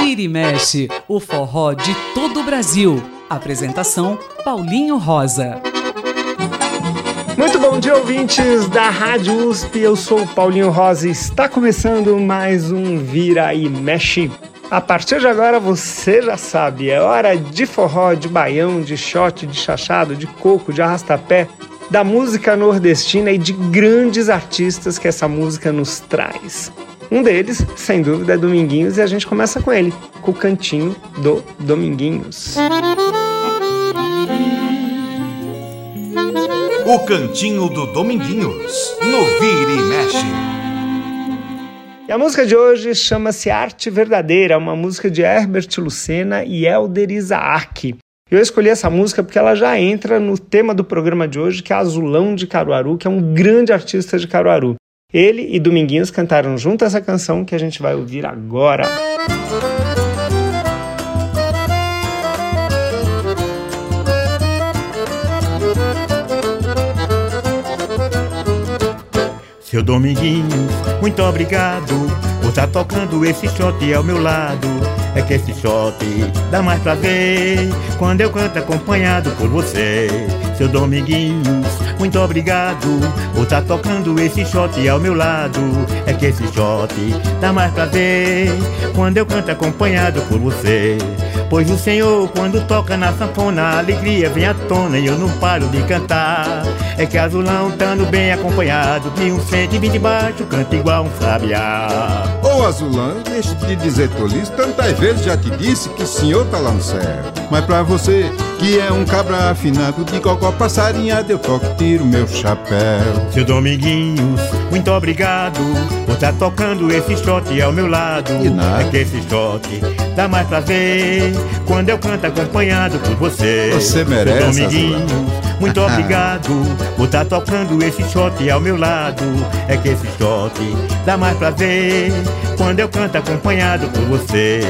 Vira e mexe, o forró de todo o Brasil. Apresentação Paulinho Rosa. Muito bom dia, ouvintes da Rádio USP. Eu sou Paulinho Rosa e está começando mais um Vira e Mexe. A partir de agora você já sabe, é hora de forró, de baião, de shot, de chachado, de coco, de arrastapé, da música nordestina e de grandes artistas que essa música nos traz. Um deles, sem dúvida, é Dominguinhos e a gente começa com ele, com o cantinho do Dominguinhos. O cantinho do Dominguinhos, no Vira e Mexe. E a música de hoje chama-se Arte Verdadeira, uma música de Herbert Lucena e Elder Isaac. Eu escolhi essa música porque ela já entra no tema do programa de hoje, que é Azulão de Caruaru, que é um grande artista de Caruaru. Ele e Dominguinhos cantaram junto essa canção que a gente vai ouvir agora. Seu Dominguinhos, muito obrigado tá tocando esse shot ao meu lado. É que esse shot dá mais prazer quando eu canto acompanhado por você. Seu Dominguinhos, muito obrigado por tá tocando esse shot ao meu lado. É que esse shot dá mais prazer quando eu canto acompanhado por você. Pois o Senhor, quando toca na sanfona, a alegria vem à tona e eu não paro de cantar. É que azulão, estando bem acompanhado, de um cento e vinte baixo, canta igual um sabiá. Ô azulão, deixa de dizer tolice, tantas vezes já te disse que o senhor tá lá no céu. Mas pra você, que é um cabra afinado, de cocó passarinhado, eu toco tiro meu chapéu. Seu Dominguinhos, muito obrigado por estar tá tocando esse shot ao meu lado. E nada. É que esse shot dá mais prazer quando eu canto acompanhado por você. Você merece, Seu Dominguinhos, muito obrigado por estar tá tocando esse shot ao meu lado. É que esse shot dá mais prazer quando eu canto acompanhado por você.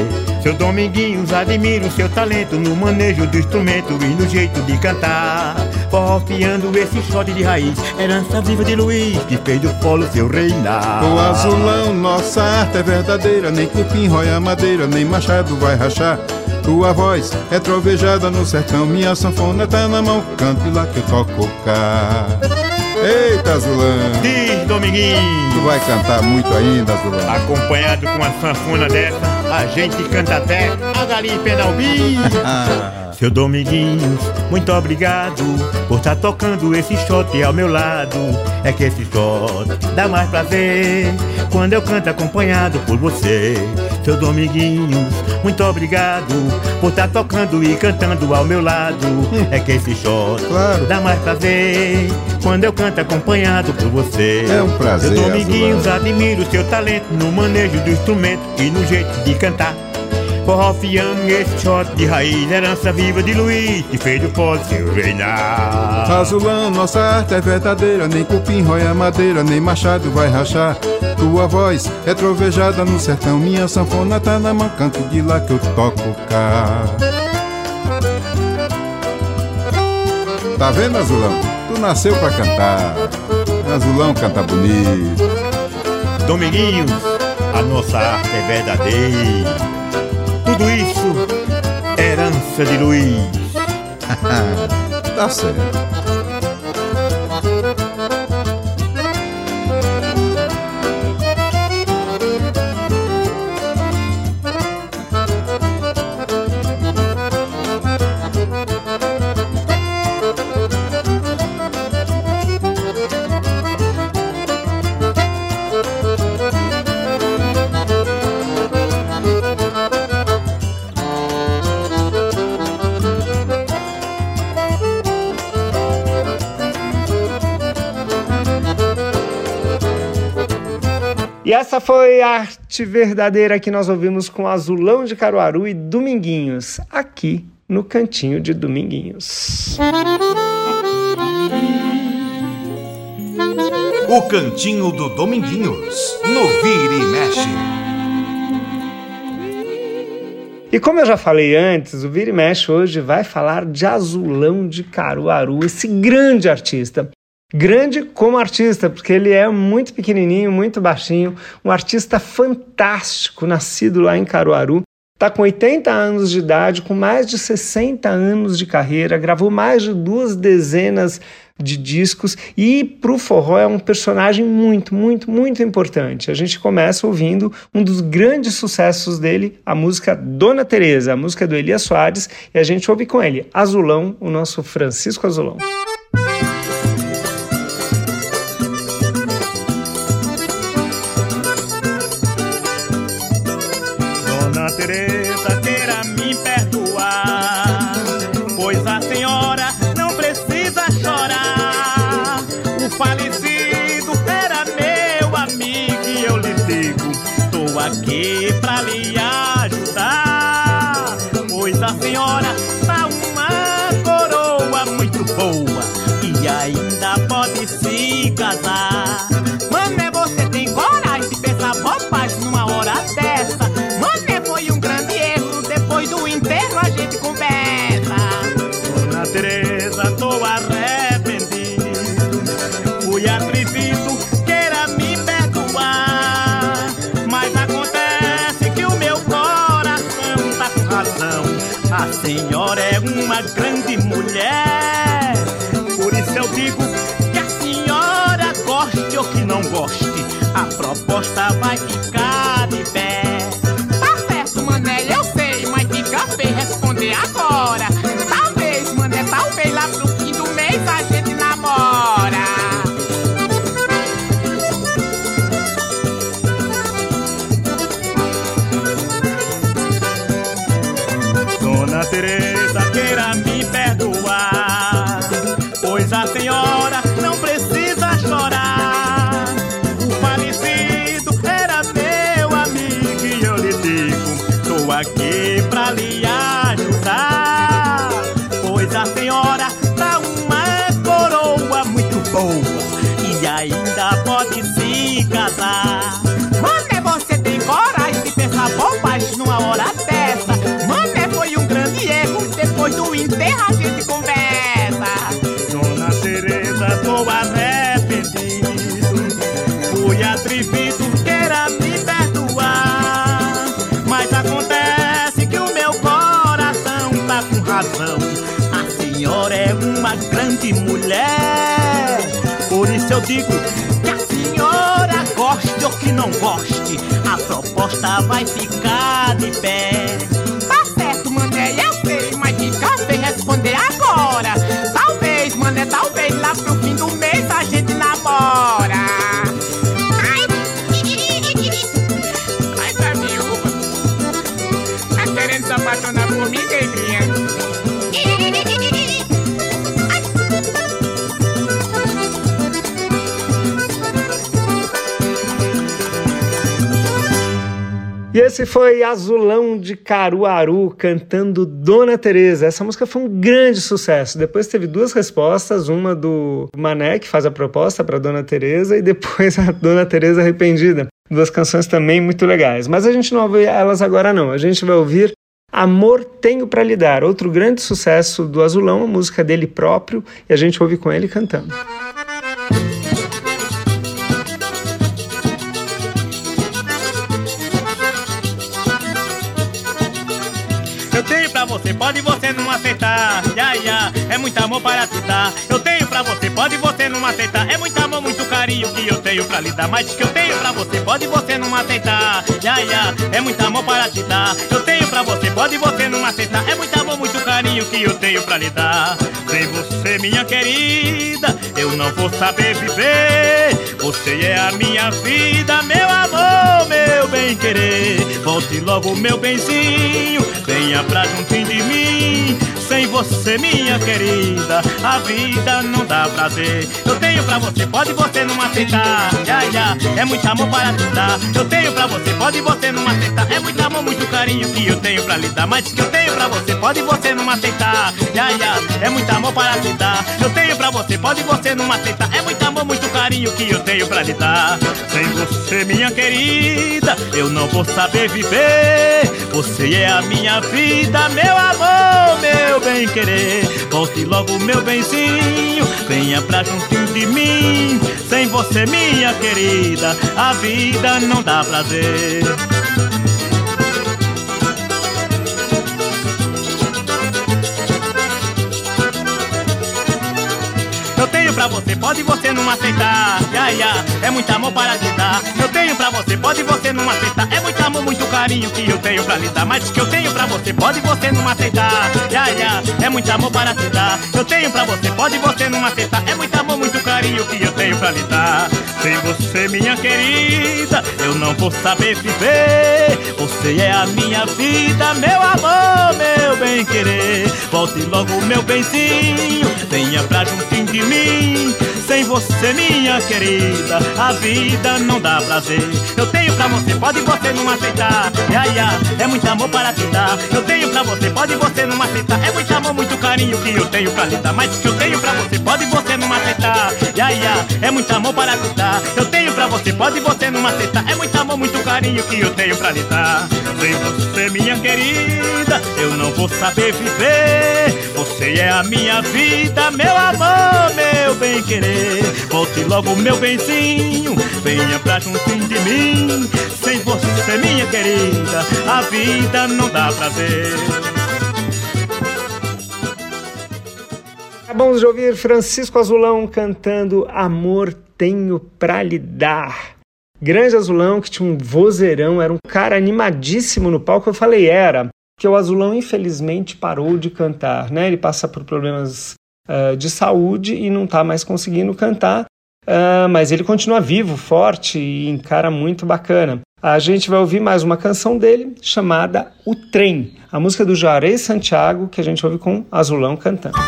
Seu Dominguinhos, admiro seu talento no manejo do instrumento e no jeito de cantar. Forrofiando esse shot de raiz, herança viva de Luiz, que fez do polo seu reinar. O azulão, nossa arte é verdadeira, nem cupim roia madeira, nem machado vai rachar. Tua voz é trovejada no sertão, minha sanfona tá na mão, cante lá que eu toco cá. Eita, Azulão! Diz, Dominguinho! Tu vai cantar muito ainda, Azulão? Acompanhado com uma sanfona dessa, a gente canta até a galinha em Penalbi. Seu Dominguinhos, muito obrigado por estar tá tocando esse shot ao meu lado. É que esse shot dá mais prazer quando eu canto acompanhado por você. Seu Dominguinhos, muito obrigado por estar tá tocando e cantando ao meu lado. É que esse shot Claro. dá mais prazer quando eu canto acompanhado por você. É um prazer, Seu Dominguinhos, admiro seu talento no manejo do instrumento e no jeito de cantar. Forrofiando esse shot de raiz, herança viva de Luiz, que fez do pó seu reinar. Azulão, nossa arte é verdadeira, nem cupim roia madeira, nem machado vai rachar. Tua voz é trovejada no sertão, minha sanfona tá na mão, canto de lá que eu toco cá. Tá vendo, Azulão? Nasceu pra cantar. Azulão canta bonito. Dominguinhos, a nossa arte é verdadeira. Tudo isso, herança de Luiz. Tá certo. E essa foi a arte verdadeira que nós ouvimos com Azulão de Caruaru e Dominguinhos, aqui no Cantinho de Dominguinhos. O cantinho do Dominguinhos, no Vira e Mexe. E como eu já falei antes, o Vira e Mexe hoje vai falar de Azulão de Caruaru, esse grande artista grande como artista, porque ele é muito pequenininho, muito baixinho, um artista fantástico, nascido lá em Caruaru. Está com 80 anos de idade, com mais de 60 anos de carreira, gravou mais de duas dezenas de discos e para o forró é um personagem muito, muito, muito importante. A gente começa ouvindo um dos grandes sucessos dele, a música Dona Teresa, a música do Elias Soares, e a gente ouve com ele Azulão, o nosso Francisco Azulão. aqui pra lhe ajudar, pois a senhora senhora é uma grande mulher. aqui pra lhe ajudar. Pois a senhora dá uma coroa muito boa e ainda pode se casar. Mané, você tem coragem de pensar bobagem numa hora dessa? Mané, foi um grande erro. Depois do enterro a gente conversa. Eu digo que a senhora goste ou que não goste, a proposta vai ficar de pé. E esse foi Azulão de Caruaru cantando Dona Teresa. Essa música foi um grande sucesso. Depois teve duas respostas, uma do Mané que faz a proposta para Dona Teresa e depois a Dona Teresa arrependida. Duas canções também muito legais. Mas a gente não ouvir elas agora não. A gente vai ouvir Amor Tenho para Lhe Dar, outro grande sucesso do Azulão, a música dele próprio, e a gente ouve com ele cantando. Você, pode você não aceitar. Ya, ya, é muito amor para te dar. Eu tenho pra você, pode você não aceitar. É muito amor, muito carinho que eu tenho pra lhe dar. Mas que eu tenho pra você, pode você não aceitar. Ya, ya, é muito amor para te dar. Eu tenho pra você, pode você não aceitar. É muito amor, muito carinho que eu tenho pra lhe dar. Sem você, minha querida, eu não vou saber viver. Você é a minha vida, meu amor, meu bem querer. Volte logo, meu benzinho, venha pra juntinho de mim. Sem você, minha querida, a vida não dá prazer. Eu tenho pra você, pode você não aceitar. Ya, ya, é muito amor para te dar. Eu tenho pra você, pode você não aceitar. É muito amor, muito carinho que eu tenho pra lhe dar. Mas que eu tenho pra você, pode você não aceitar. Ya, ya, é muito amor para te dar. Eu tenho pra você, pode você não aceitar. É muito amor, muito carinho que eu tenho pra lhe dar. Sem você, minha querida, eu não vou saber viver. Você é a minha vida, meu amor, meu bem querer. Volte logo, meu benzinho, venha pra juntinho de mim. Sem você, minha querida, a vida não dá prazer. tenho pra você, pode você não aceitar. Ya, ya, é muito amor para te dar. Eu tenho pra você, pode você não aceitar. É muito amor, muito carinho que eu tenho pra lhe dar. Mas que eu tenho pra você, pode você não aceitar. Ya, ya, é muito amor para te dar. Eu tenho pra você, pode você não aceitar. É muito amor, muito carinho que eu tenho pra lhe dar. Sem você, minha querida, eu não vou saber viver. Você é a minha vida, meu amor, meu bem querer. Volte logo, meu benzinho, venha pra juntinho de mim. Sem você, minha querida, a vida não dá prazer. Eu tenho pra você, pode você não aceitar. Ya, ya, é muito amor para te dar. Eu tenho pra você, pode você não aceitar. É muito amor, muito carinho que eu tenho pra lhe dar. Mas que eu tenho pra você, pode você não aceitar. Ya, ya, é muito amor para te dar. Eu tenho pra você, pode você não aceitar. É muito amor, muito carinho que eu tenho pra lhe dar. Sem você, minha querida, eu não vou saber viver. Você é a minha vida, meu amor, meu bem querer. Volte logo, meu benzinho, venha pra juntinho de mim. Sem você, minha querida, a vida não dá prazer. Acabamos de ouvir Francisco Azulão cantando Amor Tenho Pra Lhe Dar. Grande Azulão, que tinha um vozeirão, era um cara animadíssimo no palco. Eu falei, era, que o Azulão infelizmente parou de cantar, né? Ele passa por problemas uh, de saúde e não está mais conseguindo cantar, uh, mas ele continua vivo, forte e encara muito bacana. A gente vai ouvir mais uma canção dele chamada O Trem, a música do Juarez Santiago que a gente ouve com Azulão cantando.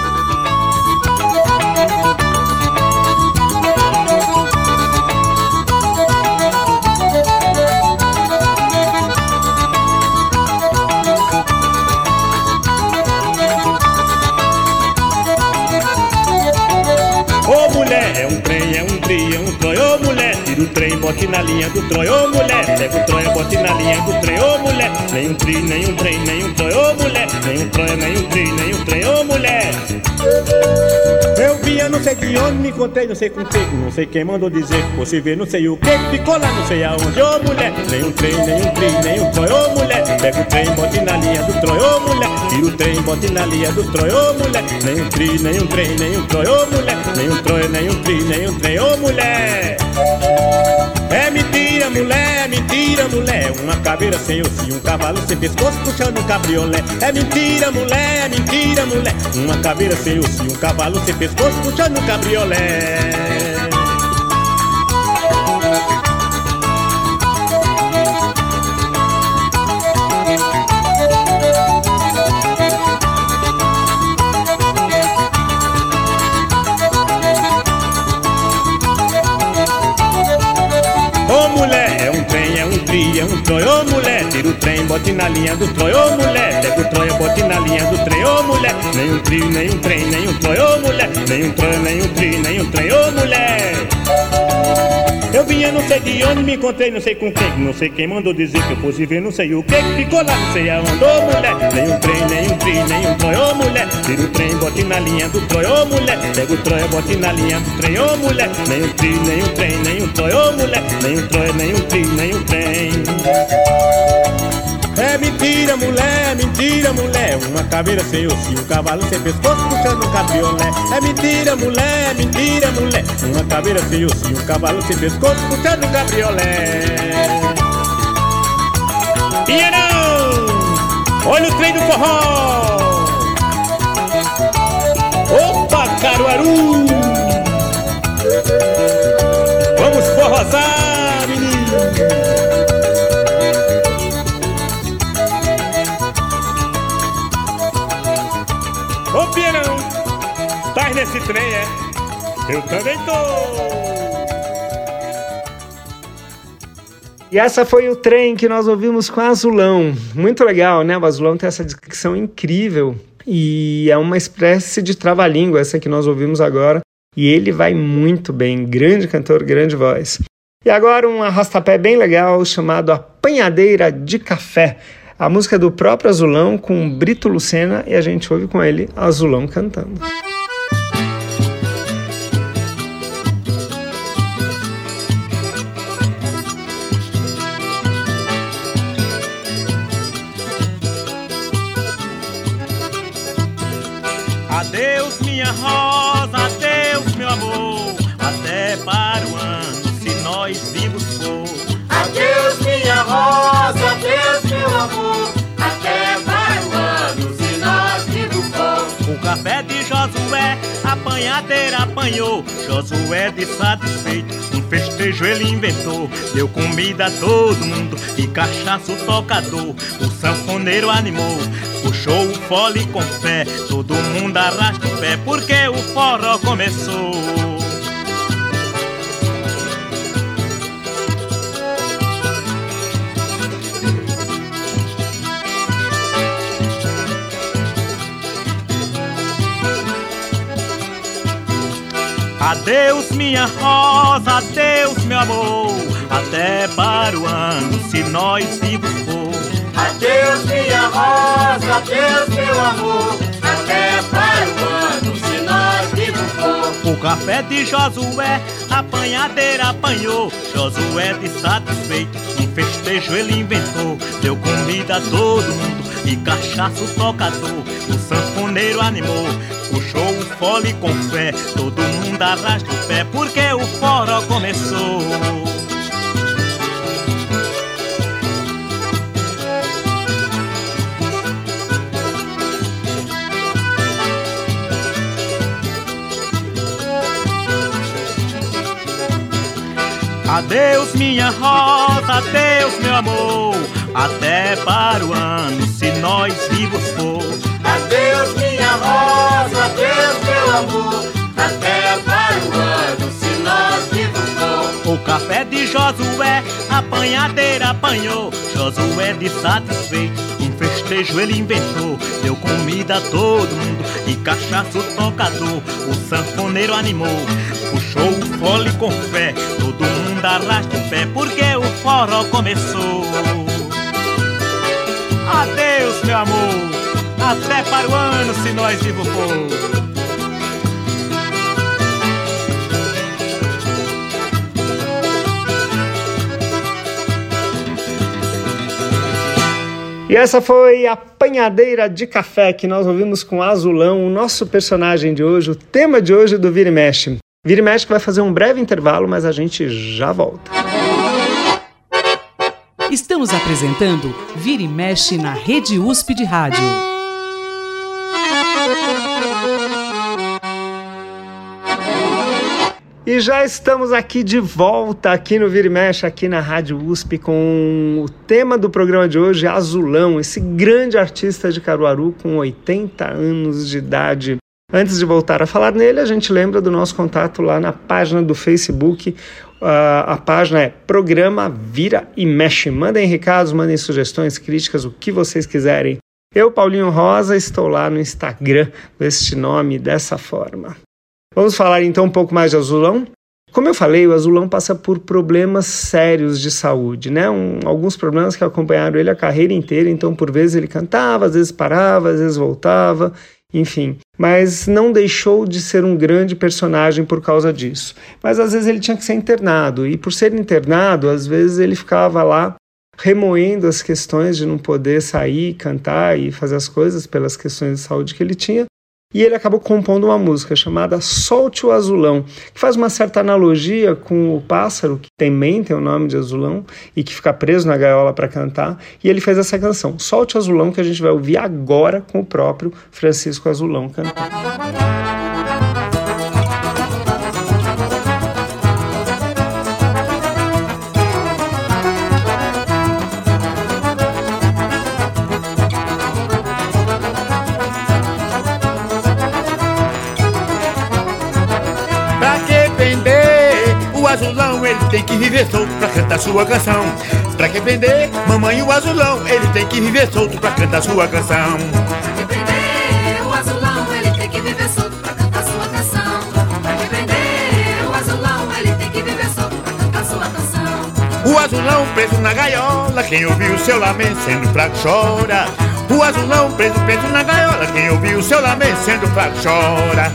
Bote na linha do trem, ô mulher. Pega o trem, bote na linha do trem, ô mulher. Nem um tri, nem um trem, nem um trem, ô mulher. Nem um trem, nem um tri, nem um trem, ô mulher. Eu vinha não sei de onde, me encontrei não sei com quem, não sei quem mandou dizer. Você vê não sei o que, ficou lá não sei aonde, ô mulher. Nem um trem, nem um tri, nem um trem, ô mulher. Pega o trem, bote na linha do trem, ô mulher. Tira o trem, bote na linha do trem, ô mulher. Nem um tri, nem um trem, nem um trem, ô mulher. Nem um trem, nem um tri, nem um trem, ô mulher. É mentira, mulher, é mentira, mulher. Uma caveira sem osso e um cavalo sem pescoço puxando um cabriolé. É mentira, mulher, é mentira, mulher. Uma caveira sem osso e um cavalo sem pescoço puxando um cabriolé. É um troi, ô mulher, tira o trem, bote na linha do troi, ô mulher, pega o troi, bote na linha do trem, ô mulher, nem um trio, nem um trem, nem um troi, ô mulher, nem um troi, nem um trio, nem um trem, ô mulher. Eu vinha não sei de onde, me encontrei não sei com quem, não sei quem mandou dizer que eu fosse ver não sei o que, ficou lá não sei aonde, ô mulher, nem um trem, nem um tri, nem um troi, ô mulher, tira o trem, bote na linha do troi, ô mulher, pega o troi, bote na linha do trem, ô mulher, nem um tri, nem um trem, nem um mulher, nem um troi, nem um tri, nem um trem. É mentira, mulher, é mentira, mulher. Uma caveira sem osso um cavalo sem pescoço puxando um cabriolé. É mentira, mulher, é mentira, mulher. Uma caveira sem osso um cavalo sem pescoço puxando um cabriolé. Pinheirão, olha o trem do forró. Opa, Caruaru. Vamos forrosar, nesse trem, é? Eu também tô. E essa foi o trem que nós ouvimos com Azulão. Muito legal, né? O Azulão tem essa dicção incrível e é uma espécie de trava-língua essa que nós ouvimos agora E ele vai muito bem, grande cantor, grande voz. E agora um arrastapé bem legal chamado Apanhadeira de Café. A música é do próprio Azulão com Brito Lucena e a gente ouve com ele Azulão cantando. Apanhadeira apanhou. Josué de satisfeito, um festejo ele inventou. Deu comida a todo mundo e cachaça o tocador. O sanfoneiro animou, puxou o fole com fé. Todo mundo arrasta o pé porque o forró começou. Adeus, minha rosa, adeus, meu amor. Até para o ano, se nós vivos for. Adeus, minha rosa, adeus, meu amor. Até para o ano, se nós vivos for. O café de Josué, apanhadeira apanhou. Josué de satisfeito, um festejo ele inventou. Deu comida a todo mundo e cachaça o tocador. O sanfoneiro animou, puxou o fole com fé. Todo mundo arrasta o pé porque o forró começou. Adeus, minha rosa, adeus, meu amor. Até para o ano, se nós vivos for. Adeus, minha rosa, adeus, meu amor. Até para o ano, se nós vivos for. O café de Josué, apanhadeira apanhou. Josué de satisfeito, um festejo ele inventou. Deu comida a todo mundo e cachaça o tocador. O sanfoneiro animou, puxou o fole com fé. Todo mundo arrasta o pé porque o forró começou. Até para o ano se nós vivos for. E essa foi a Apanhadeira de Café que nós ouvimos com Azulão, o nosso personagem de hoje, o tema de hoje do Vira e Mexe. Vira e Mexe que vai fazer um breve intervalo, mas a gente já volta. Estamos apresentando Vira e Mexe na Rede USP de Rádio. E já estamos aqui de volta aqui no Vira e Mexe, aqui na Rádio USP, com o tema do programa de hoje, Azulão, esse grande artista de Caruaru com 80 anos de idade. Antes de voltar a falar nele, a gente lembra do nosso contato lá na página do Facebook. A página é Programa Vira e Mexe. Mandem recados, mandem sugestões, críticas, o que vocês quiserem. Eu, Paulinho Rosa, estou lá no Instagram com este nome dessa forma. Vamos falar então um pouco mais de Azulão? Como eu falei, o Azulão passa por problemas sérios de saúde, né? Um, alguns problemas que acompanharam ele a carreira inteira, então por vezes ele cantava, às vezes parava, às vezes voltava, enfim. Mas não deixou de ser um grande personagem por causa disso. Mas às vezes ele tinha que ser internado, e por ser internado, às vezes ele ficava lá remoendo as questões de não poder sair, cantar e fazer as coisas pelas questões de saúde que ele tinha. E ele acabou compondo uma música chamada Solte o Azulão, que faz uma certa analogia com o pássaro, que também tem o nome de azulão, e que fica preso na gaiola para cantar. E ele fez essa canção, Solte o Azulão, que a gente vai ouvir agora com o próprio Francisco Azulão cantando. cantar sua canção. Pra quem vender, mamãe o azulão, ele tem que viver solto pra cantar sua canção. Pra quem vender, o azulão, ele tem que viver solto pra cantar sua canção. Pra quem vender, o azulão, ele tem que viver solto pra cantar sua canção. O azulão preso na gaiola, quem ouviu seu lamento sendo fraco chora. O azulão preso, preso na gaiola, quem ouviu seu lamento sendo fraco chora.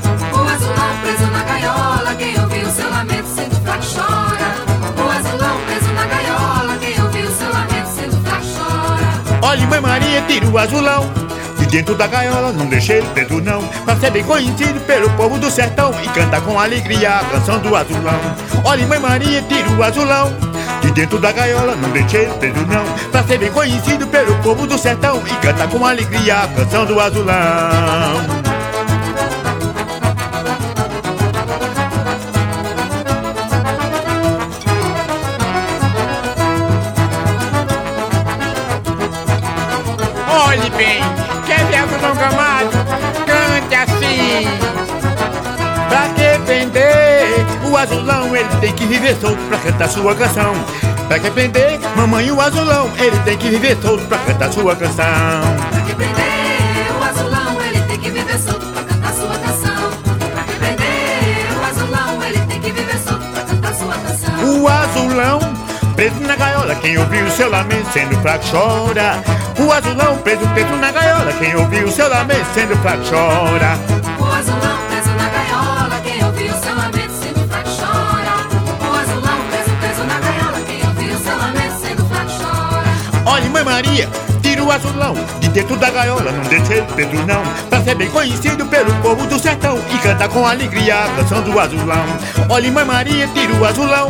Olha, mãe Maria, tira o azulão. De dentro da gaiola, não deixe ele preso não. Pra ser bem conhecido pelo povo do sertão E canta com alegria a canção do azulão. Olha, mãe Maria, tira o azulão. De dentro da gaiola, não deixe ele preso não. Pra ser bem conhecido pelo povo do sertão E canta com alegria a canção do azulão azulão, ele tem que viver solto pra cantar sua canção. Pra que prender mamãe o azulão, ele tem que viver solto pra cantar sua canção. Pra que prender o azulão, ele tem que viver solto pra cantar sua canção. Pra que prender o azulão, ele tem que viver solto pra cantar sua canção. O azulão preso na gaiola, quem ouviu seu lamento sendo fraco chora. O azulão preso, preso na gaiola, quem ouviu seu lamento sendo fraco chora. Maria, tira o azulão de dentro da gaiola, não deixe ele preso não. Pra ser bem conhecido pelo povo do sertão e canta com alegria a canção do azulão. Olha, mãe Maria, tira o azulão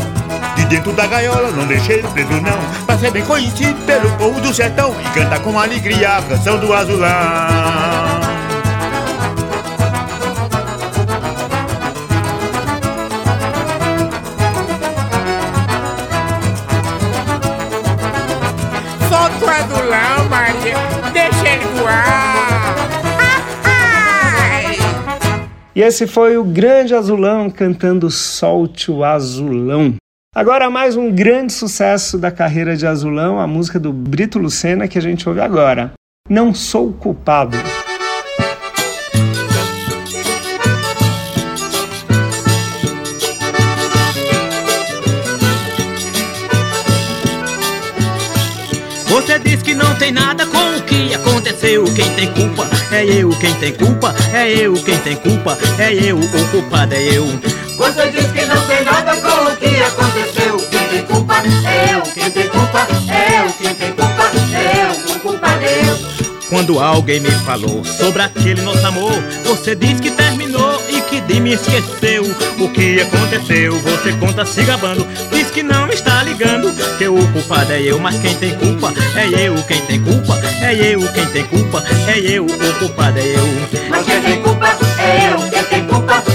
de dentro da gaiola, não deixe ele preso não. Pra ser bem conhecido pelo povo do sertão e canta com alegria a canção do azulão. E esse foi o Grande Azulão cantando Solte o Azulão. Agora mais um grande sucesso da carreira de Azulão, a música do Brito Lucena que a gente ouve agora. Não sou culpado. Com o que aconteceu. Quem tem culpa? É eu, quem tem culpa. É eu, quem tem culpa. É eu, o culpado é eu. Você diz que não tem nada com o que aconteceu. Quem tem culpa? É eu, quem tem culpa? É eu, quem tem culpa? É eu, o culpado é eu. Quando alguém me falou sobre aquele nosso amor, você diz que terminou e me esqueceu. O que aconteceu? Você conta se gabando, diz que não está ligando. Que o culpado é eu, mas quem tem culpa é eu. Quem tem culpa é eu, quem tem culpa é eu. O culpado é eu. Mas quem tem culpa é eu, quem tem culpa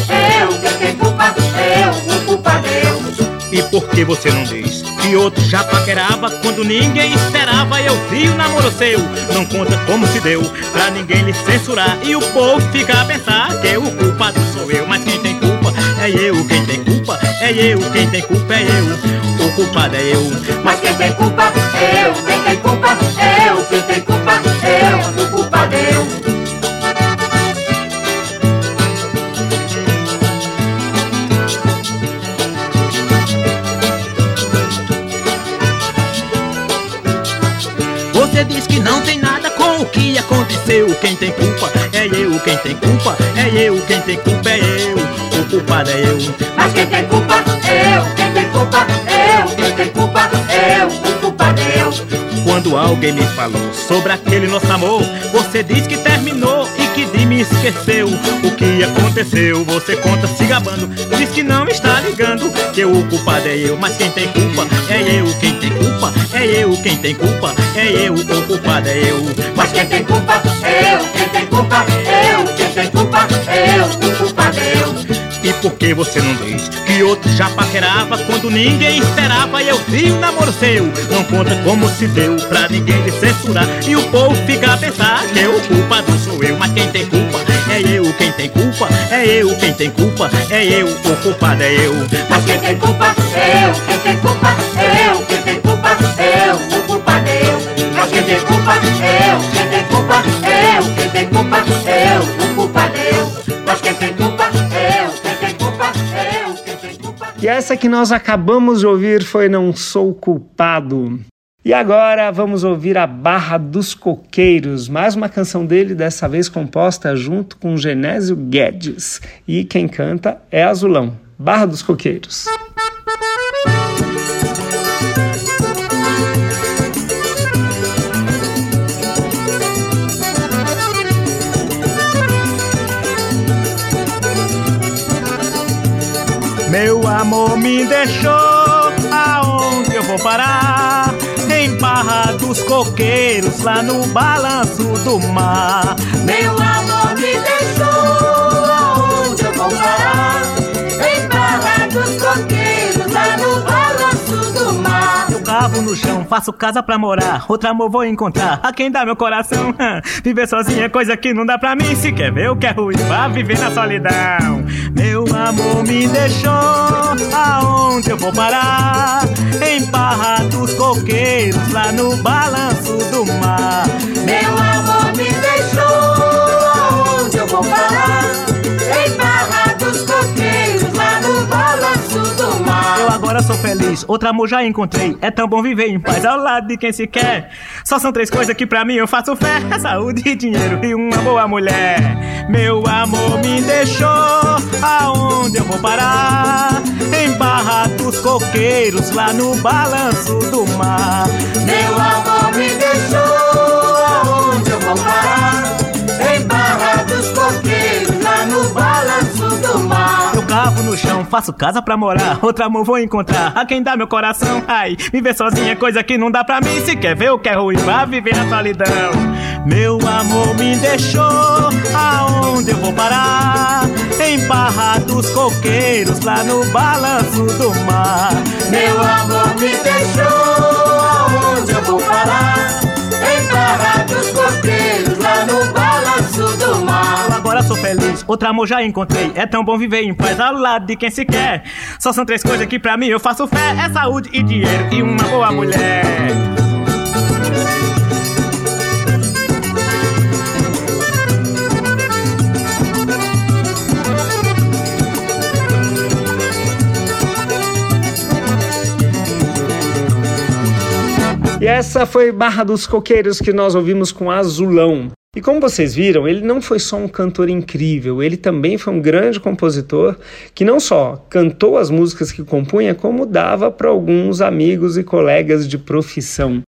E por que você não diz que outro já paquerava quando ninguém esperava? Eu vi o namoro seu, não conta como se deu, pra ninguém lhe censurar. E o povo fica a pensar que o culpado sou eu, mas quem tem culpa é eu, quem tem culpa é eu, quem tem culpa é eu, o culpado é eu. Mas quem tem culpa é eu, quem tem culpa é eu, quem tem culpa que aconteceu. Quem tem culpa é eu, quem tem culpa é eu, quem tem culpa é eu, o culpado é eu. Mas quem tem culpa é eu, quem tem culpa é eu, quem tem culpa é eu, Quando alguém me falou sobre aquele nosso amor, você diz que terminou e que de me esqueceu. O que aconteceu? Você conta se gabando, diz que não está ligando. Que o culpado é eu, mas quem tem culpa é eu. Quem tem culpa é eu. Quem tem culpa é eu. O culpado é eu. Mas quem tem culpa é eu, quem tem culpa é eu, eu. E por que você não diz que outro já paquerava quando ninguém esperava? E eu vi o namoro seu, não conta como se deu pra ninguém lhe censurar. E o povo fica a pensar que o culpado sou eu, mas quem tem culpa é eu, quem tem culpa é eu, quem tem culpa é eu, o culpado é eu. Mas quem tem culpa é eu, quem tem culpa é eu, quem tem culpa é eu, o culpado é eu. Mas quem tem culpa é eu, quem tem culpa é eu, E essa que nós acabamos de ouvir foi Não Sou Culpado. E agora vamos ouvir a Barra dos Coqueiros, mais uma canção dele, dessa vez composta junto com Genésio Guedes. E quem canta é Azulão. Barra dos Coqueiros. Meu amor me deixou, aonde eu vou parar? Em Barra dos Coqueiros, lá no balanço do mar. Meu amor me deixou, aonde eu vou parar? Cavo no chão, faço casa pra morar. Outro amor vou encontrar. A quem dá meu coração? Viver sozinho é coisa que não dá pra mim. Se quer ver o que é ruim, vá viver na solidão. Meu amor me deixou, aonde eu vou parar? Em Barra dos Coqueiros, lá no balanço do mar. Meu amor sou feliz, outro amor já encontrei. É tão bom viver em paz ao lado de quem se quer. Só são três coisas que pra mim eu faço fé: saúde, dinheiro e uma boa mulher. Meu amor me deixou, aonde eu vou parar? Em Barra dos Coqueiros, lá no balanço do mar. Meu amor me deixou, aonde eu vou parar? Cavo no chão, faço casa pra morar. Outro amor vou encontrar. A quem dá meu coração? Ai, viver sozinho é coisa que não dá pra mim. Se quer ver o que é ruim, vá viver na solidão. Meu amor me deixou, aonde eu vou parar? Em Barra dos Coqueiros, lá no balanço do mar. Meu amor me deixou, sou feliz, outro amor já encontrei. É tão bom viver em paz ao lado de quem se quer. Só são três coisas que pra mim eu faço fé: é saúde e dinheiro e uma boa mulher. E essa foi Barra dos Coqueiros que nós ouvimos com Azulão. E como vocês viram, ele não foi só um cantor incrível, ele também foi um grande compositor que não só cantou as músicas que compunha, como dava para alguns amigos e colegas de profissão.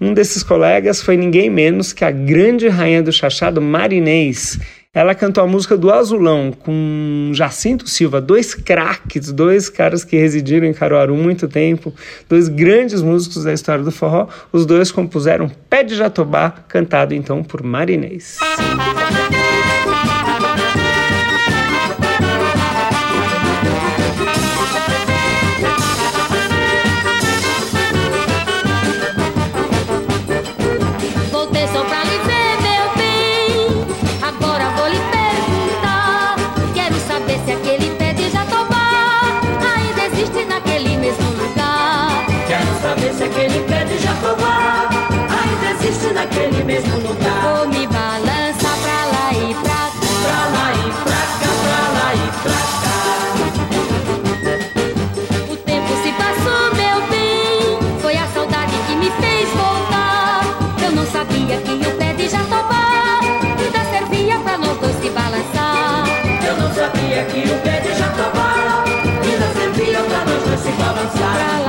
Um desses colegas foi ninguém menos que a grande rainha do chachado Marinês. Ela cantou a música do Azulão com Jacinto Silva, dois craques, dois caras que residiram em Caruaru muito tempo, dois grandes músicos da história do forró. Os dois compuseram Pé de Jatobá, cantado então por Marinês. Se Pra balançar.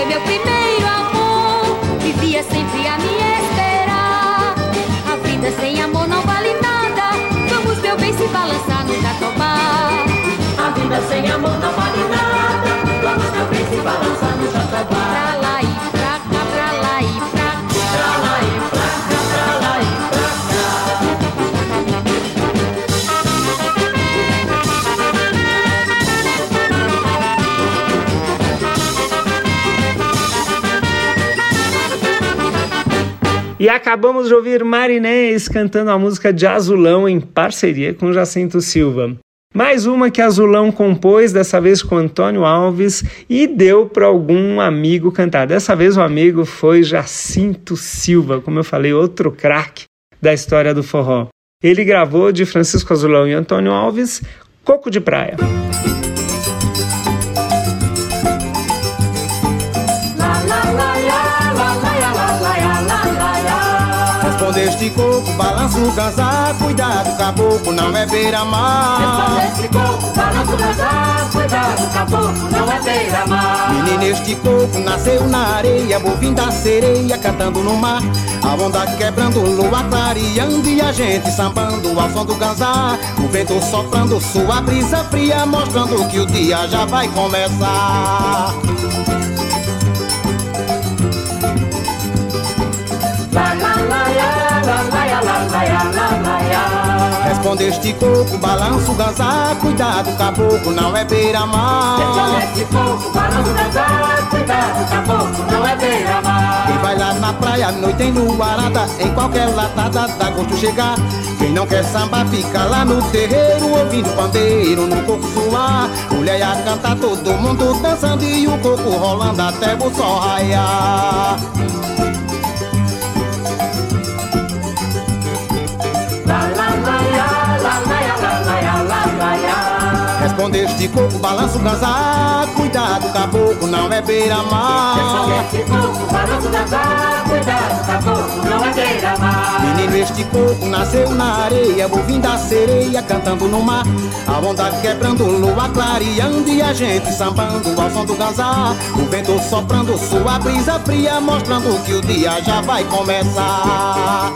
Foi meu primeiro amor. Vivia sempre a me esperar. A vida sem amor não vale nada. Vamos, meu bem, se balançar no jatobá. A vida sem amor não vale nada. Vamos meu bem se balançar no jatobá. Pra lá e E acabamos de ouvir Marinês cantando a música de Azulão em parceria com Jacinto Silva. Mais uma que Azulão compôs, dessa vez com Antônio Alves, e deu para algum amigo cantar. Dessa vez o amigo foi Jacinto Silva, como eu falei, outro craque da história do forró. Ele gravou de Francisco Azulão e Antônio Alves, Coco de Praia. Respondeste coco, balança o casar, cuidado, caboclo, não é beira-mar. Respondeste coco, balança o casar, cuidado, caboclo, não é beira-mar. Menino, este coco nasceu na areia, bovim da sereia, cantando no mar. A onda quebrando, lua clareando e a gente sambando ao som do gazar. O vento soprando sua brisa fria, mostrando que o dia já vai começar. La la la Respondeste coco, balança o gazar, cuidado, caboclo, não é beira-mar. Respondeste coco, balança o casar, cuidado, caboclo, não é beira-mar. Quem vai lá na praia, noite em luarada, em qualquer latada dá gosto chegar. Quem não quer samba fica lá no terreiro, ouvindo pandeiro no coco suar. Mulher a cantar, todo mundo dançando e o coco rolando até o sol raiar. Ya. Respondeste coco, balança o casar, cuidado, caboclo, não é beira-mar. Coco, balança o casar, cuidado, caboclo, não é beira-mar. Menino, este coco nasceu na areia, bovim da sereia, cantando no mar. A onda quebrando, lua clareando e a gente sambando ao som do gazar. O vento soprando sua brisa fria, mostrando que o dia já vai começar.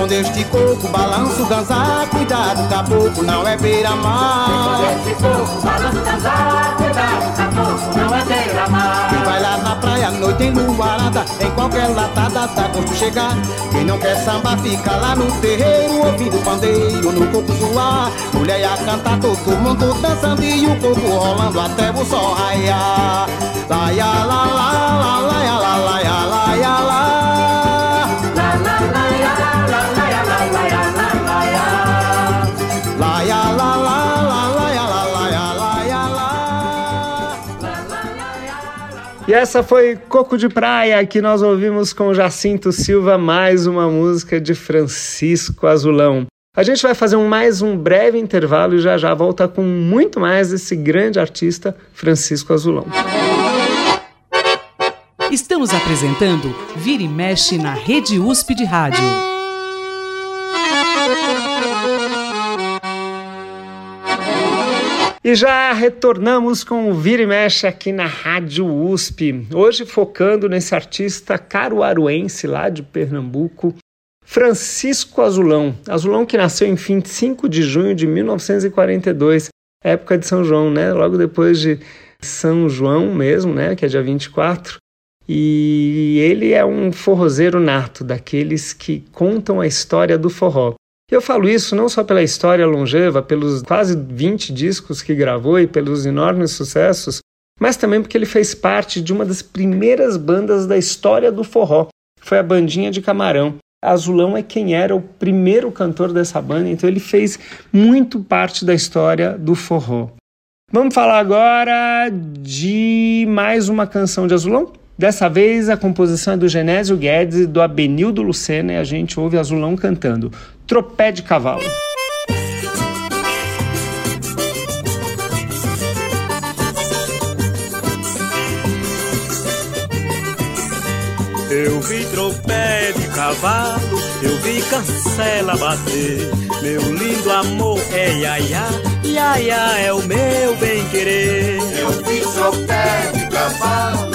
Ya. Respondeste coco, balança o gazar, cuidado, caboclo, não é beira-mar. Respondeste coco, balança o casar, cuidado, caboclo, não é beira-mar. Quem vai lá na praia à noite em luarada, em qualquer latada dá gosto chegar. Quem não quer samba fica lá no terreiro, ouvindo pandeiro no coco zoar. Mulher a cantar, todo mundo dançando e o coco rolando até o sol raiar. Lá, ya, lá, lá, lá, lá, E essa foi Coco de Praia, que nós ouvimos com Jacinto Silva, mais uma música de Francisco Azulão. A gente vai fazer um, mais um breve intervalo e já já volta com muito mais desse grande artista, Francisco Azulão. Estamos apresentando Vira e Mexe na Rede USP de Rádio. E já retornamos com o Vira e Mexe aqui na Rádio USP. Hoje focando nesse artista caruaruense lá de Pernambuco, Francisco Azulão. Azulão que nasceu em 25 de junho de 1942, época de São João, né? Logo depois de São João mesmo, né? Que é dia 24. E ele é um forrozeiro nato, daqueles que contam a história do forró. Eu falo isso não só pela história longeva, pelos quase 20 discos que gravou e pelos enormes sucessos, mas também porque ele fez parte de uma das primeiras bandas da história do forró. Foi a Bandinha de Camarão. Azulão é quem era o primeiro cantor dessa banda, então ele fez muito parte da história do forró. Vamos falar agora de mais uma canção de Azulão? Dessa vez a composição é do Genésio Guedes e do Abenildo Lucena e a gente ouve Azulão cantando Tropé de Cavalo. Eu vi tropé de cavalo, eu vi cancela bater. Meu lindo amor é iaia, iaia é o meu bem querer. Eu vi tropé de cavalo,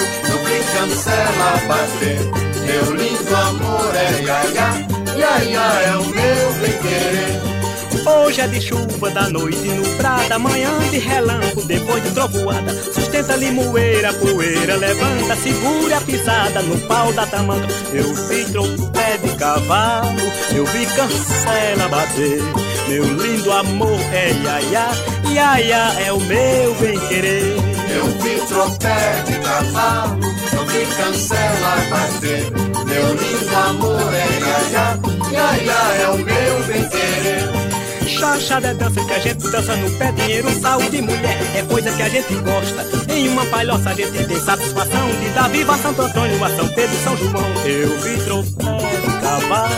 cancela bater. Meu lindo amor é iaia, iaia é o meu bem querer. Hoje é de chuva, da noite nublada, manhã de relâmpago, depois de trovoada. Sustenta limoeira, poeira, levanta, segura a pisada no pau da tamanca. Eu vi pé de cavalo, eu vi cancela bater. Meu lindo amor é iaia, iaia é o meu bem querer. Eu vi tropé de cavalo, eu vi cancela bater. Meu lindo amor é iaia, iaia é o meu bem querer. Chachada é dança que a gente dança no pé, dinheiro, saúde, mulher, é coisa que a gente gosta. Em uma palhoça a gente tem satisfação de dar viva a Santo Antônio, a São Pedro São João. Eu vi troféu de cavalo,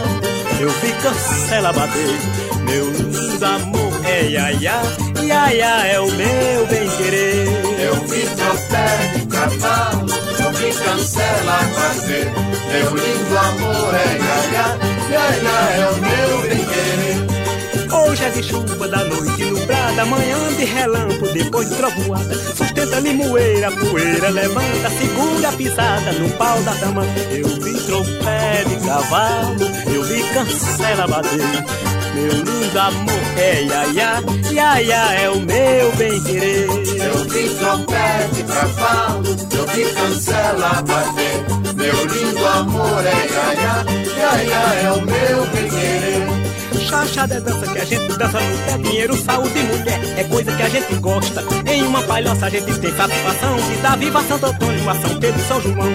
eu vi cancela bater. Meu lindo amor é iaia, iaia é o meu bem querer. Eu vi troféu de cavalo, eu vi cancela bater. Meu lindo amor é iaia, iaia é o meu bem querer. Hoje é de chuva, da noite nublada, manhã de relâmpago, depois de trovoada. Sustenta limoeira, poeira, levanta, segura a pisada no pau da dama. Eu vi trofé de cavalo, eu vi cancela bater. Meu lindo amor é iaia, iaia é o meu bem querer. Eu vi trompete cavalo, eu vi cancela bater. Meu lindo amor é iaia, iaia é o meu bem querer. Chachada é dança que a gente dança no pé, dinheiro, saúde e mulher, é coisa que a gente gosta. Em uma palhoça a gente tem satisfação de dar viva Santo Antônio, a São Pedro e São João.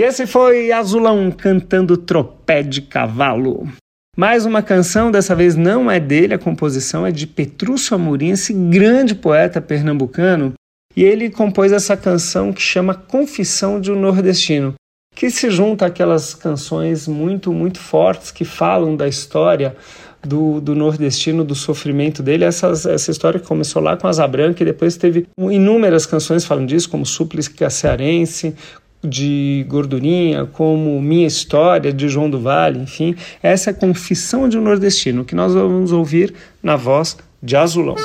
E esse foi Azulão cantando Tropé de Cavalo. Mais uma canção, dessa vez não é dele, a composição é de Petrúcio Amorim, esse grande poeta pernambucano, e ele compôs essa canção que chama Confissão de um Nordestino, que se junta àquelas canções muito, muito fortes que falam da história do, do nordestino, do sofrimento dele. Essas, essa história que começou lá com Asa Branca e depois teve inúmeras canções falando disso, como Súplica Cearense, de Gordurinha, como Minha História, de João do Vale, enfim. Essa é a Confissão de um Nordestino, que nós vamos ouvir na voz de Azulão.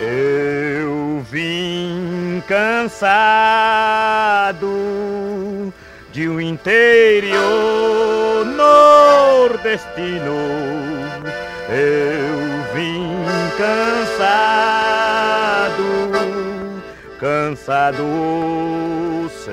Eu vim cansado de um interior nordestino. Eu vim cansado, cansado seu.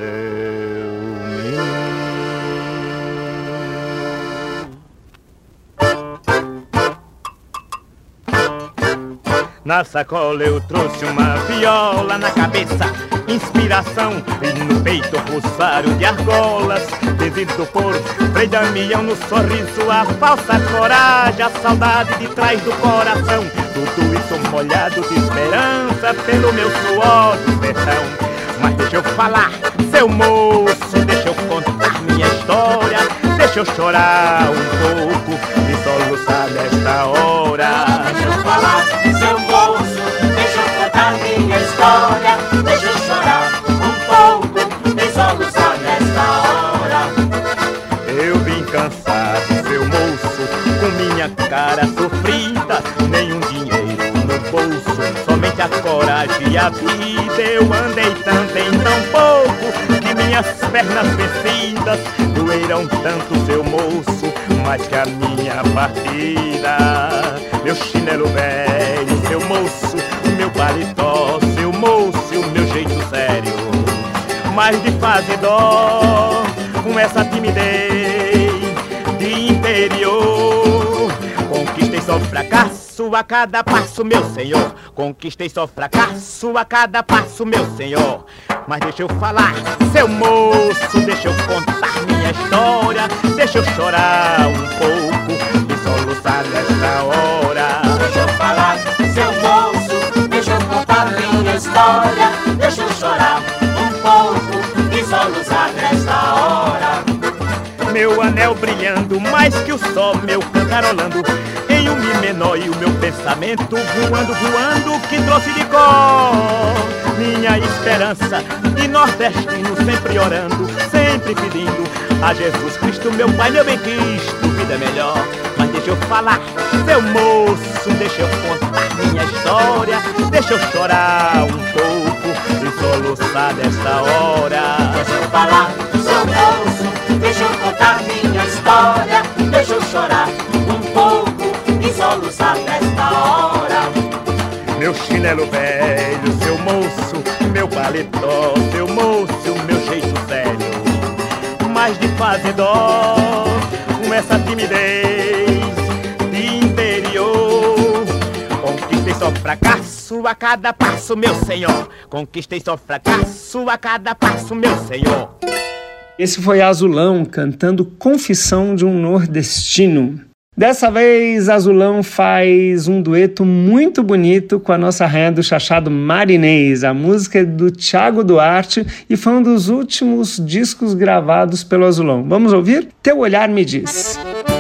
Na sacola eu trouxe uma viola na cabeça, inspiração e no peito rosário de argolas. Devido por Frei Damião no sorriso, a falsa coragem, a saudade de trás do coração. Tudo isso molhado de esperança pelo meu suor do sertão. Mas deixa eu falar, seu moço, deixa eu contar minha história. Deixa eu chorar um pouco e soluçar nesta hora. Deixa eu falar, seu moço, minha história. Deixa eu chorar um pouco e soluçar nesta hora. Eu vim cansado, seu moço, com minha cara sofrida, nenhum dinheiro no bolso, somente a coragem e a vida. Eu andei tanto em tão pouco que minhas pernas vencidas doeram tanto, seu moço, mais que a minha partida. Meu chinelo velho, seu moço, meu paletó, seu moço, o meu jeito sério mas de fazer dó com essa timidez de interior. Conquistei só fracasso a cada passo, meu senhor. Conquistei só fracasso a cada passo, meu senhor. Mas deixa eu falar, seu moço, deixa eu contar minha história. Deixa eu chorar um pouco e soluçar nesta hora. Deixa eu falar, seu moço, história, deixa eu chorar um pouco, e solos a desta hora. Meu anel brilhando mais que o sol, meu cantarolando Em um mi menor e o meu pensamento voando, voando Que trouxe de cor minha esperança E nordestino sempre orando, sempre pedindo A Jesus Cristo, meu Pai, meu bem-quisto, vida é melhor mas deixa eu falar, seu moço, deixa eu contar minha história, deixa eu chorar um pouco e soluçar desta hora. Deixa eu falar, seu moço, deixa eu contar minha história, deixa eu chorar um pouco e soluçar desta hora. Meu chinelo velho, seu moço, meu paletó, seu moço, meu jeito velho. Mais de fazer dó, com essa timidez fracasso a cada passo, meu senhor. Conquistei só fracasso a cada passo, meu senhor. Esse foi Azulão cantando Confissão de um Nordestino. Dessa vez, Azulão faz um dueto muito bonito com a nossa rainha do chachado Marinês. A música é do Thiago Duarte e foi um dos últimos discos gravados pelo Azulão. Vamos ouvir? Teu Olhar Me Diz. Eu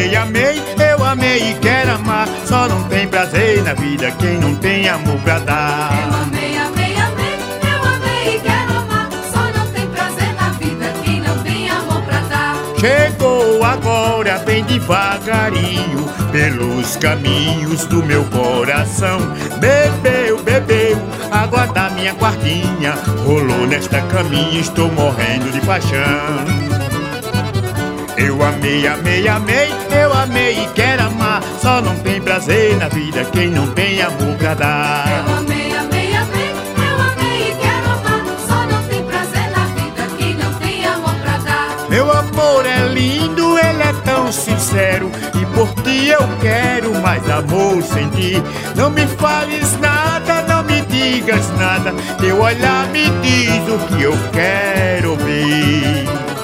amei, amei, eu amei e quero amar. Só não tem prazer na vida quem não tem amor pra dar. Eu amei, amei, amei, eu amei e quero amar. Só não tem prazer na vida quem não tem amor pra dar. Chegou agora bem devagarinho pelos caminhos do meu coração. Bebeu, bebeu, água da minha quartinha. Rolou nesta caminha, estou morrendo de paixão. Eu amei, amei, amei, eu amei e quero amar. Só não tem prazer na vida quem não tem amor pra dar. Eu amei, amei, amei, eu amei e quero amar. Só não tem prazer na vida quem não tem amor pra dar. Meu amor é lindo, ele é tão sincero. E por ti eu quero mais amor sem ti. Não me fales nada, não me digas nada. Teu olhar me diz o que eu quero ouvir.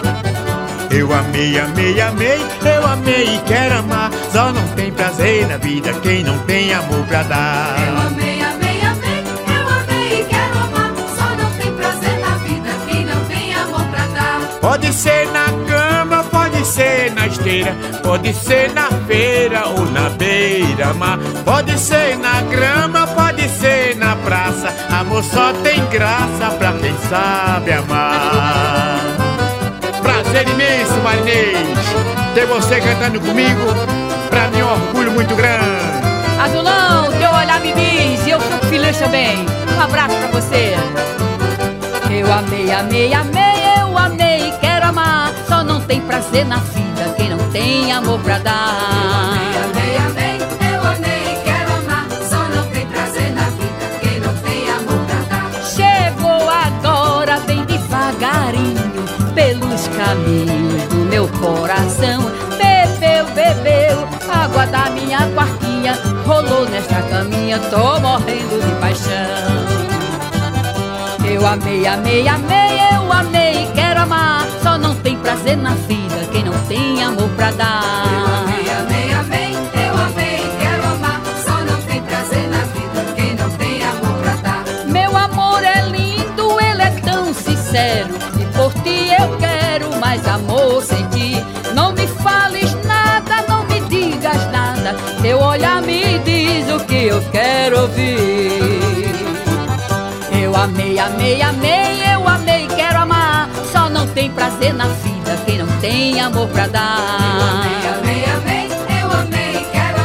Eu amei, amei, amei, eu amei e quero amar. Só não tem prazer na vida quem não tem amor pra dar. Eu amei, amei, amei, eu amei e quero amar. Só não tem prazer na vida quem não tem amor pra dar. Pode ser na cama, pode ser na esteira, pode ser na feira ou na beira-mar, pode ser na grama, pode ser na praça. Amor só tem graça pra quem sabe amar. Prazer imenso, Marinês, ter você cantando comigo, pra mim é um orgulho muito grande. Azulão, teu olhar me diz e eu fico feliz também. Um abraço pra você. Eu amei, amei, amei, eu amei quero amar. Só não tem prazer na vida quem não tem amor pra dar. Caminha, tô morrendo de paixão. Eu amei, amei, amei, eu amei e quero amar. Só não tem prazer na vida quem não tem amor pra dar. Amei, amei, amei, eu amei, quero amar. Só não tem prazer na vida quem não tem amor pra dar. Amei, amei, eu amei e quero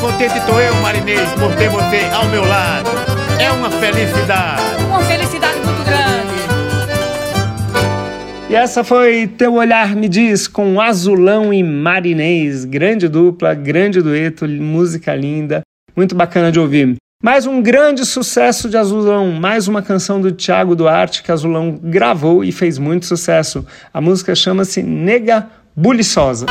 contente estou eu, Marinês, por ter você ao meu lado. É uma felicidade. Uma felicidade muito grande. E essa foi Teu Olhar Me Diz com Azulão e Marinês. Grande dupla, grande dueto, música linda, muito bacana de ouvir. Mais um grande sucesso de Azulão, mais uma canção do Thiago Duarte que Azulão gravou e fez muito sucesso. A música chama-se Nega Buliçosa.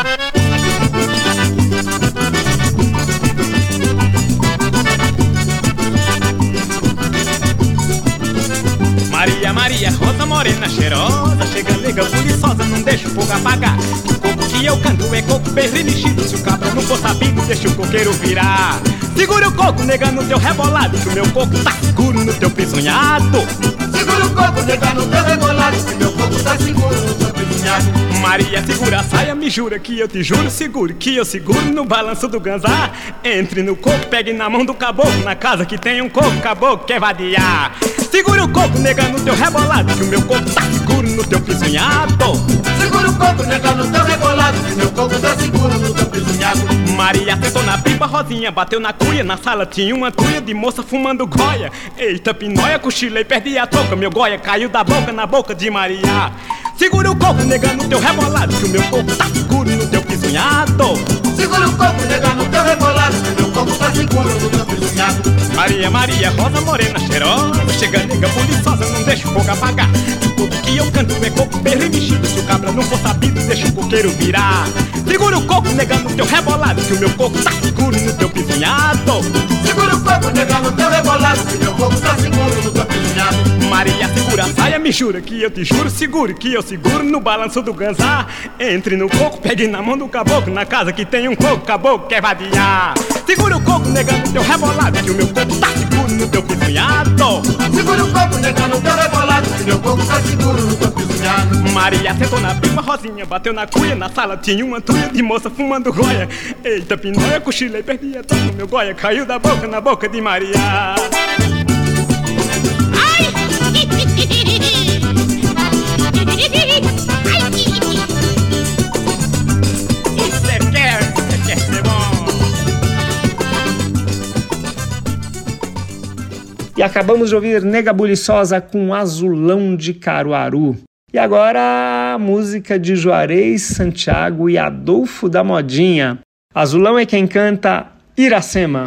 Maria, rosa morena cheirosa. Chega nega buliçosa, não deixa o fogo apagar. O coco que eu canto é coco bem mexido Se o cabra não for sabido, deixa o coqueiro virar. Segura o coco, nega, no teu rebolado Que o meu coco tá seguro no teu pisonhado Segura o coco, nega, no teu rebolado Que o meu coco tá seguro no teu pisonhado Maria, segura a saia, me jura que eu te juro Seguro que eu seguro no balanço do ganzá Entre no coco, pegue na mão do caboclo Na casa que tem um coco, caboclo quer vadiar. Segura o coco, nega, no teu rebolado Que o meu coco tá seguro no teu pisonhado Segura o coco, nega, no teu rebolado Que o meu coco tá seguro no teu pisonhado Maria sentou na pipa, Rosinha bateu na cuia Na sala tinha uma cuia de moça fumando goia. Eita, pinóia, cochilei, perdi a toca Meu goia caiu da boca na boca de Maria. Segura o coco, nega, no teu rebolado Que o meu coco tá seguro no teu pisonhado Segura o coco, nega, no teu rebolado Que o meu coco tá seguro no teu pisonhado Maria, Maria, rosa morena cheirosa Chega nega buliçosa, não deixa o fogo apagar. O coco que eu canto é coco bem remexido Se o cabra não for sabido, deixa o coqueiro virar. Segura o coco, nega, no teu rebolado Que o meu coco tá seguro no teu pisonhado Segura o coco, nega, no teu rebolado Que o meu coco tá seguro no teu pisonhado Maria, segura a saia, me jura que eu te juro Seguro que eu seguro no balanço do ganzá Entre no coco, pegue na mão do caboclo Na casa que tem um coco, caboclo quer vadiar Segura o coco, nega, no teu rebolado Que o meu coco tá seguro no teu pisonhado Segura o coco, nega, no teu rebolado Que meu coco tá seguro no teu pisonhado Maria sentou na pipa, Rosinha bateu na cuia Na sala tinha uma tuia de moça fumando goia. Eita, pinóia, cochilei, perdi a toca Meu goia caiu da boca na boca de Maria E acabamos de ouvir Nega Buliçosa com Azulão de Caruaru. E agora a música de Juarez Santiago e Adolfo da Modinha. Azulão é quem canta Iracema.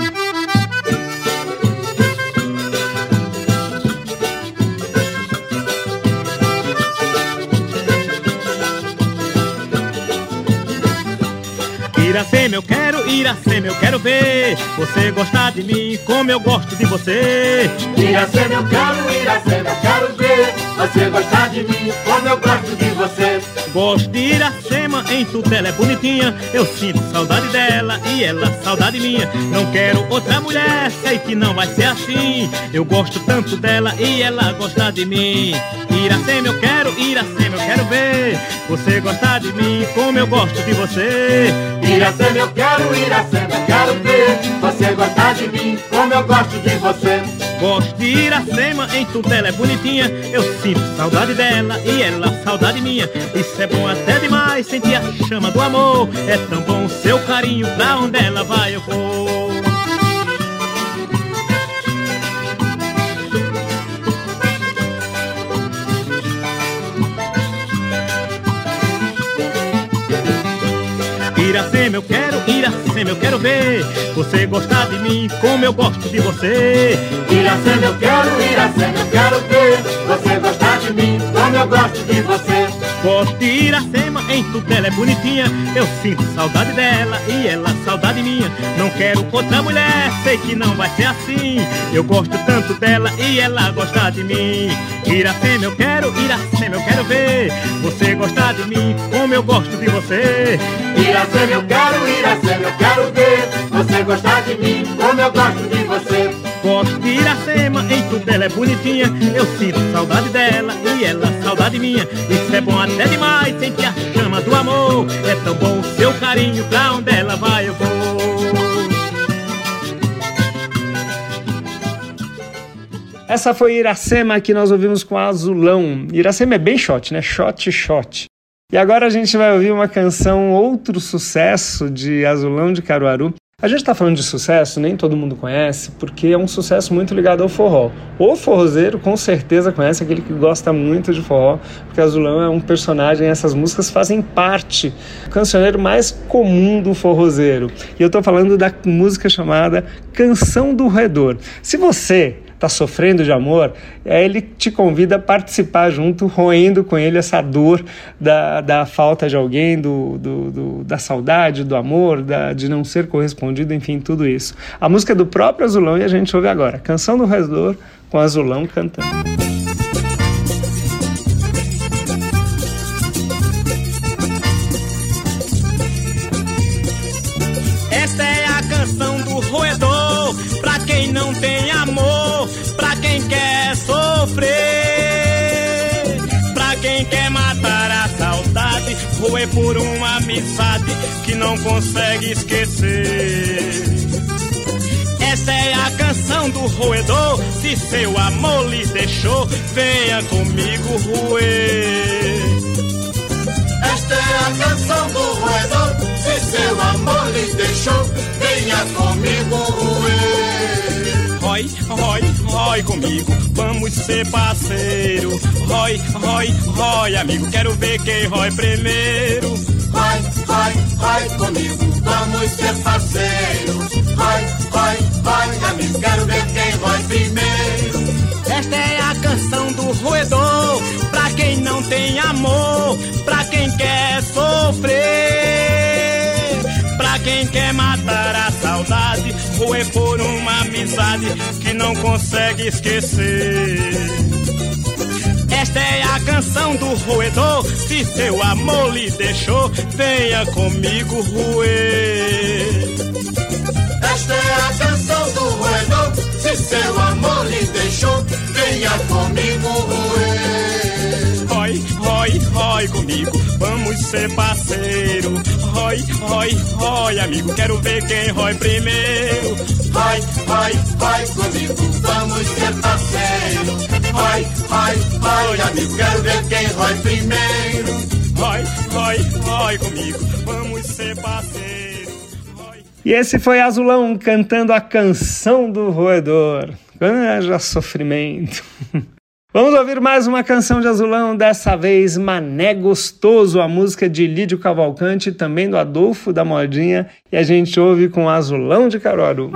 Iracema, eu quero, Iracema, eu quero ver Você gostar de mim como eu gosto de você. Iracema, eu quero, Iracema, eu quero ver Você gostar de mim como eu gosto de você. Gosto de Iracema, em tudo ela é bonitinha. Eu sinto saudade dela e ela saudade minha. Não quero outra mulher, sei que não vai ser assim. Eu gosto tanto dela e ela gosta de mim. Iracema, eu quero, Iracema, eu quero ver. Você gostar de mim como eu gosto de você. Iracema, eu quero, Iracema, eu quero ver. Você gostar de mim como eu gosto de você Iracema, em tudo ela é bonitinha. Eu sinto saudade dela e ela saudade minha. Isso é bom até demais, sentir a chama do amor. É tão bom o seu carinho, pra onde ela vai eu vou. Iracema, eu quero, Iracema, eu quero ver Você gostar de mim como eu gosto de você. Iracema, eu quero, Iracema, eu quero ver Você gostar de mim como eu gosto de você De Iracema, em tudo ela é bonitinha. Eu sinto saudade dela e ela saudade minha. Não quero outra mulher, sei que não vai ser assim. Eu gosto tanto dela e ela gosta de mim. Iracema, eu quero, Iracema, eu quero ver. Você gostar de mim como eu gosto de você. Iracema, eu quero, Iracema, eu quero ver. Você gostar de mim como eu gosto de você Gosto de Iracema, em tudo ela é bonitinha Eu sinto saudade dela e ela saudade minha Isso é bom até demais, sentir a chama do amor É tão bom o seu carinho, pra onde ela vai eu vou Essa foi Iracema que nós ouvimos com Azulão. Iracema é bem shot, né? Shot, shot. E agora a gente vai ouvir uma canção, outro sucesso de Azulão de Caruaru. A gente está falando de sucesso, nem todo mundo conhece, porque é um sucesso muito ligado ao forró. O forrozeiro com certeza conhece aquele que gosta muito de forró, porque Azulão é um personagem, essas músicas fazem parte do cancioneiro mais comum do forrozeiro. E eu estou falando da música chamada Canção do Roedor. Se você está sofrendo de amor, ele te convida a participar junto, roendo com ele essa dor da, da falta de alguém, do, do, do da saudade, do amor, da, de não ser correspondido, enfim, tudo isso. A música é do próprio Azulão e a gente ouve agora. Canção do Redor com Azulão cantando. Saudade, roer por uma amizade que não consegue esquecer. Esta é a canção do roedor, se seu amor lhe deixou, venha comigo roer. Esta é a canção do roedor. Se seu amor lhe deixou, venha comigo roer. Rói, rói, rói comigo, vamos ser parceiro. Rói, rói, rói, amigo, quero ver quem rói primeiro. Vai, vai, vai comigo, vamos ser parceiros. Vai, vai, vai, amigo, quero ver quem vai primeiro. Esta é a canção do roedor, pra quem não tem amor, pra quem quer sofrer, pra quem quer matar a saudade, roer por uma amizade que não consegue esquecer. Esta é a canção do roedor. Se seu amor lhe deixou, venha comigo roer. Esta é a canção do roedor. Se seu amor lhe deixou, venha comigo roer. Rói, rói, rói comigo, vamos ser parceiro. Rói, rói, rói, amigo, quero ver quem rói primeiro. Vai, vai, vai comigo, vamos ser parceiros. Vai, vai, vai, amigo, quero ver quem rói primeiro. Rói, rói, rói comigo, vamos ser parceiro. E esse foi Azulão cantando a canção do roedor. Haja sofrimento. Vamos ouvir mais uma canção de Azulão, dessa vez Mané Gostoso, a música de Lídio Cavalcante, também do Adolfo da Modinha, e a gente ouve com Azulão de Caruaru.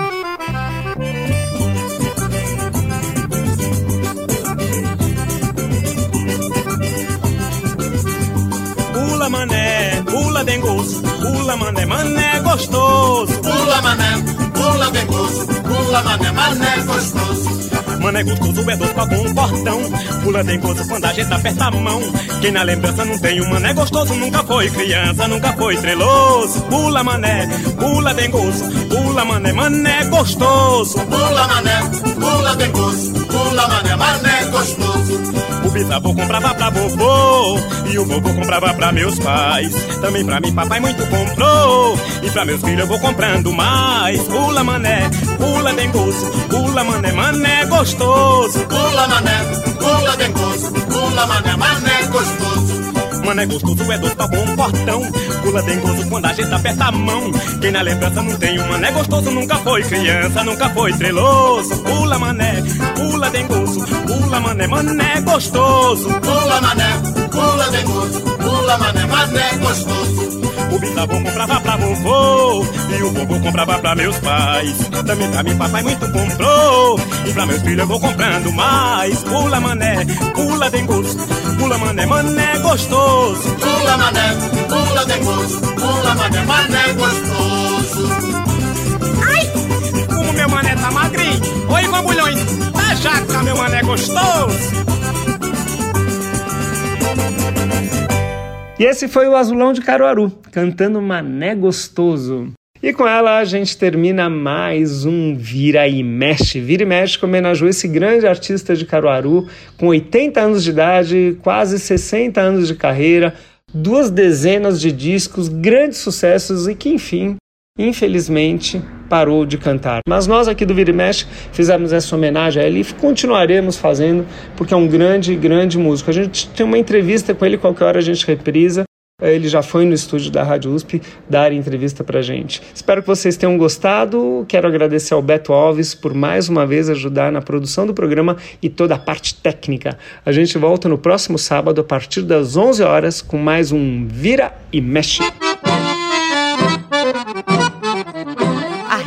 Pula mané, pula dengoso, pula mané, mané gostoso. Pula mané, pula dengoso, pula mané, mané gostoso. Mané gostoso é doce pra bom portão. Pula dengoso quando a gente aperta a mão. Quem na lembrança não tem um mané gostoso nunca foi criança, nunca foi estreloso. Pula mané, pula dengoso, pula mané, mané gostoso. Pula mané, pula dengoso, pula mané, mané gostoso. O bisavô comprava pra vovô e o vovô comprava pra meus pais. Também pra mim papai muito comprou e pra meus filhos eu vou comprando mais. Pula mané, pula dengoso, pula mané, mané gostoso. Pula mané, pula dengoso, pula mané, mané gostoso. Mané gostoso é doce pra bom portão. Pula dengoso quando a gente aperta a mão. Quem na lembrança não tem um mané gostoso nunca foi criança, nunca foi estreloso. Pula mané, pula dengoso, pula mané, mané gostoso. Pula mané, pula dengoso, pula mané, mané gostoso. O bisavô comprava pra vovô e o vovô comprava pra meus pais. Também pra mim papai muito comprou e pra meus filhos eu vou comprando mais. Pula mané, pula dengoso, pula mané, mané gostoso. Pula mané, pula dengoso, pula mané, mané gostoso. Ai, como meu mané tá magrinho. Oi, bambulhões, da jaca, meu mané gostoso. E esse foi o Azulão de Caruaru, cantando Mané Gostoso. E com ela a gente termina mais um Vira e Mexe. Vira e Mexe homenageou esse grande artista de Caruaru, com 80 anos de idade, quase 60 anos de carreira, duas dezenas de discos, grandes sucessos e que, enfim, infelizmente parou de cantar. Mas nós aqui do Vira e Mexe fizemos essa homenagem a ele e continuaremos fazendo, porque é um grande, grande músico. A gente tem uma entrevista com ele, qualquer hora a gente reprisa. Ele já foi no estúdio da Rádio USP dar entrevista pra gente. Espero que vocês tenham gostado. Quero agradecer ao Beto Alves por mais uma vez ajudar na produção do programa e toda a parte técnica. A gente volta no próximo sábado a partir das 11 horas com mais um Vira e Mexe.